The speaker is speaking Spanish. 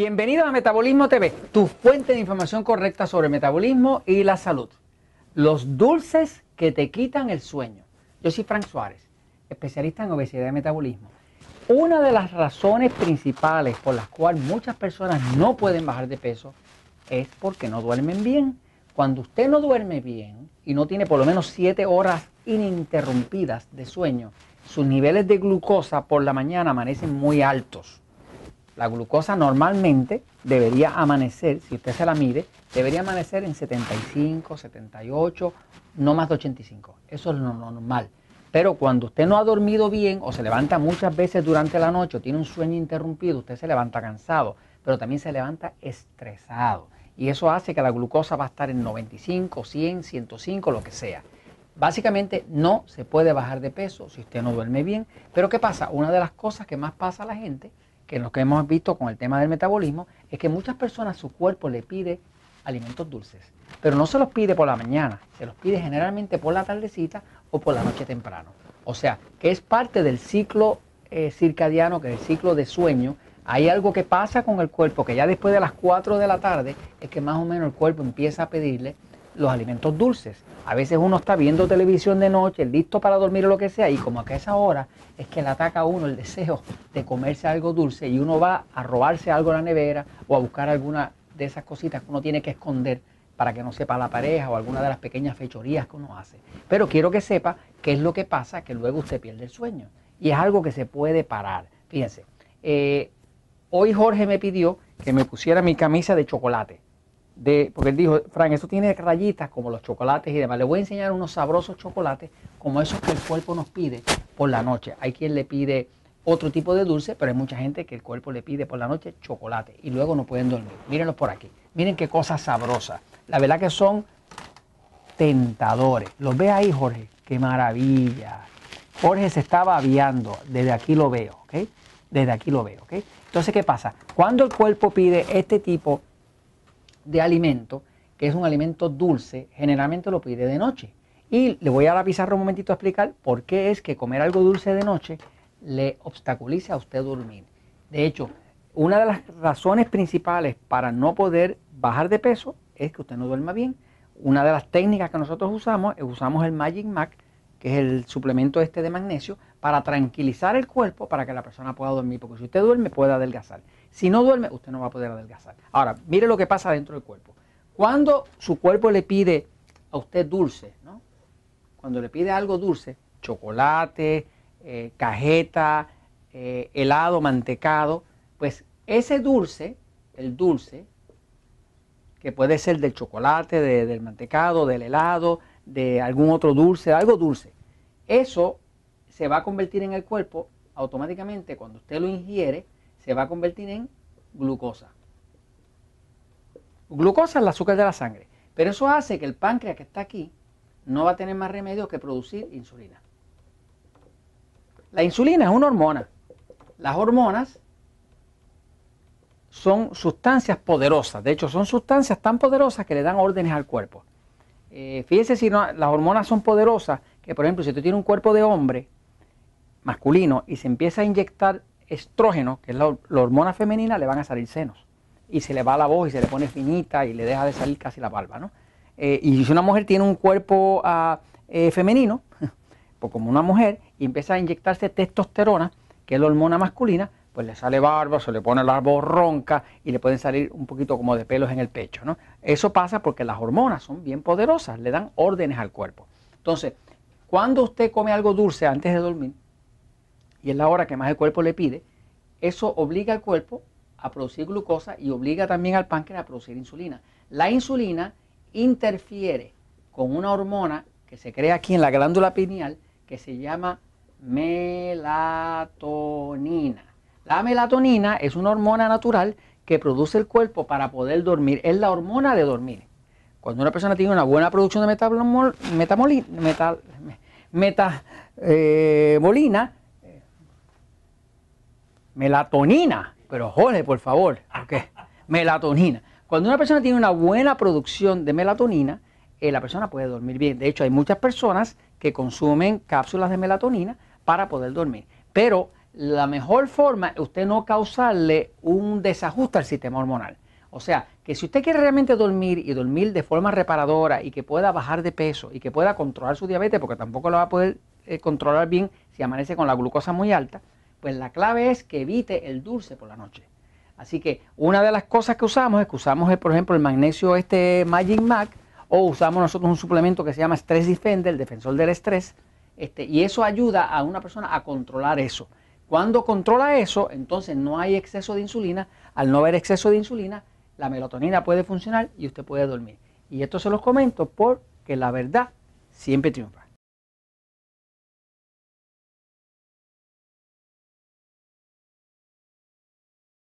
Bienvenido a Metabolismo TV, tu fuente de información correcta sobre metabolismo y la salud. Los dulces que te quitan el sueño. Yo soy Frank Suárez, especialista en obesidad y metabolismo. Una de las razones principales por las cuales muchas personas no pueden bajar de peso es porque no duermen bien. Cuando usted no duerme bien y no tiene por lo menos 7 horas ininterrumpidas de sueño, sus niveles de glucosa por la mañana amanecen muy altos la glucosa normalmente debería amanecer, si usted se la mide, debería amanecer en 75, 78, no más de 85. Eso es lo normal. Pero cuando usted no ha dormido bien o se levanta muchas veces durante la noche o tiene un sueño interrumpido, usted se levanta cansado, pero también se levanta estresado. Y eso hace que la glucosa va a estar en 95, 100, 105, lo que sea. Básicamente no se puede bajar de peso si usted no duerme bien. Pero ¿qué pasa? Una de las cosas que más pasa a la gente que lo que hemos visto con el tema del metabolismo, es que muchas personas su cuerpo le pide alimentos dulces, pero no se los pide por la mañana, se los pide generalmente por la tardecita o por la noche temprano. O sea, que es parte del ciclo eh, circadiano, que es el ciclo de sueño. Hay algo que pasa con el cuerpo, que ya después de las 4 de la tarde es que más o menos el cuerpo empieza a pedirle los alimentos dulces. A veces uno está viendo televisión de noche, listo para dormir o lo que sea, y como que a esa hora es que le ataca a uno el deseo de comerse algo dulce y uno va a robarse algo en la nevera o a buscar alguna de esas cositas que uno tiene que esconder para que no sepa la pareja o alguna de las pequeñas fechorías que uno hace. Pero quiero que sepa qué es lo que pasa, que luego usted pierde el sueño. Y es algo que se puede parar. Fíjense, eh, hoy Jorge me pidió que me pusiera mi camisa de chocolate porque él dijo, Frank, esto tiene rayitas como los chocolates y demás. Le voy a enseñar unos sabrosos chocolates como esos que el cuerpo nos pide por la noche. Hay quien le pide otro tipo de dulce, pero hay mucha gente que el cuerpo le pide por la noche chocolate y luego no pueden dormir. Mírenlos por aquí. Miren qué cosas sabrosas. La verdad que son tentadores. Los ve ahí, Jorge. Qué maravilla. Jorge se estaba aviando. Desde aquí lo veo, ¿ok? Desde aquí lo veo, ¿ok? Entonces, ¿qué pasa? Cuando el cuerpo pide este tipo de alimento, que es un alimento dulce, generalmente lo pide de noche. Y le voy a la pizarra un momentito a explicar por qué es que comer algo dulce de noche le obstaculiza a usted dormir. De hecho, una de las razones principales para no poder bajar de peso es que usted no duerma bien. Una de las técnicas que nosotros usamos es usamos el Magic Mac, que es el suplemento este de magnesio, para tranquilizar el cuerpo para que la persona pueda dormir. Porque si usted duerme, puede adelgazar. Si no duerme, usted no va a poder adelgazar. Ahora, mire lo que pasa dentro del cuerpo. Cuando su cuerpo le pide a usted dulce, ¿no? Cuando le pide algo dulce, chocolate, eh, cajeta, eh, helado, mantecado, pues ese dulce, el dulce, que puede ser del chocolate, del mantecado, del helado, de algún otro dulce, algo dulce, eso se va a convertir en el cuerpo automáticamente cuando usted lo ingiere se va a convertir en glucosa. Glucosa es el azúcar de la sangre, pero eso hace que el páncreas que está aquí no va a tener más remedio que producir insulina. La insulina es una hormona. Las hormonas son sustancias poderosas, de hecho son sustancias tan poderosas que le dan órdenes al cuerpo. Eh, fíjese si no, las hormonas son poderosas, que por ejemplo si usted tiene un cuerpo de hombre masculino y se empieza a inyectar estrógeno, que es la, hormona femenina, le van a salir senos. Y se le va la voz y se le pone finita y le deja de salir casi la barba, ¿no? Eh, y si una mujer tiene un cuerpo ah, eh, femenino, pues como una mujer, y empieza a inyectarse testosterona, que es la hormona masculina, pues le sale barba, se le pone la voz ronca y le pueden salir un poquito como de pelos en el pecho, ¿no? Eso pasa porque las hormonas son bien poderosas, le dan órdenes al cuerpo. Entonces, cuando usted come algo dulce antes de dormir, y es la hora que más el cuerpo le pide, eso obliga al cuerpo a producir glucosa y obliga también al páncreas a producir insulina. La insulina interfiere con una hormona que se crea aquí en la glándula pineal que se llama melatonina. La melatonina es una hormona natural que produce el cuerpo para poder dormir. Es la hormona de dormir. Cuando una persona tiene una buena producción de metamolina, Melatonina. Pero Jorge, por favor, ¿por qué? Melatonina. Cuando una persona tiene una buena producción de melatonina, eh, la persona puede dormir bien. De hecho, hay muchas personas que consumen cápsulas de melatonina para poder dormir. Pero la mejor forma es usted no causarle un desajuste al sistema hormonal. O sea, que si usted quiere realmente dormir y dormir de forma reparadora y que pueda bajar de peso y que pueda controlar su diabetes, porque tampoco lo va a poder eh, controlar bien si amanece con la glucosa muy alta, pues la clave es que evite el dulce por la noche. Así que una de las cosas que usamos es que usamos, por ejemplo, el magnesio este Magic Mac o usamos nosotros un suplemento que se llama Stress Defender, el defensor del estrés, este, y eso ayuda a una persona a controlar eso. Cuando controla eso, entonces no hay exceso de insulina. Al no haber exceso de insulina, la melatonina puede funcionar y usted puede dormir. Y esto se los comento porque la verdad siempre triunfa.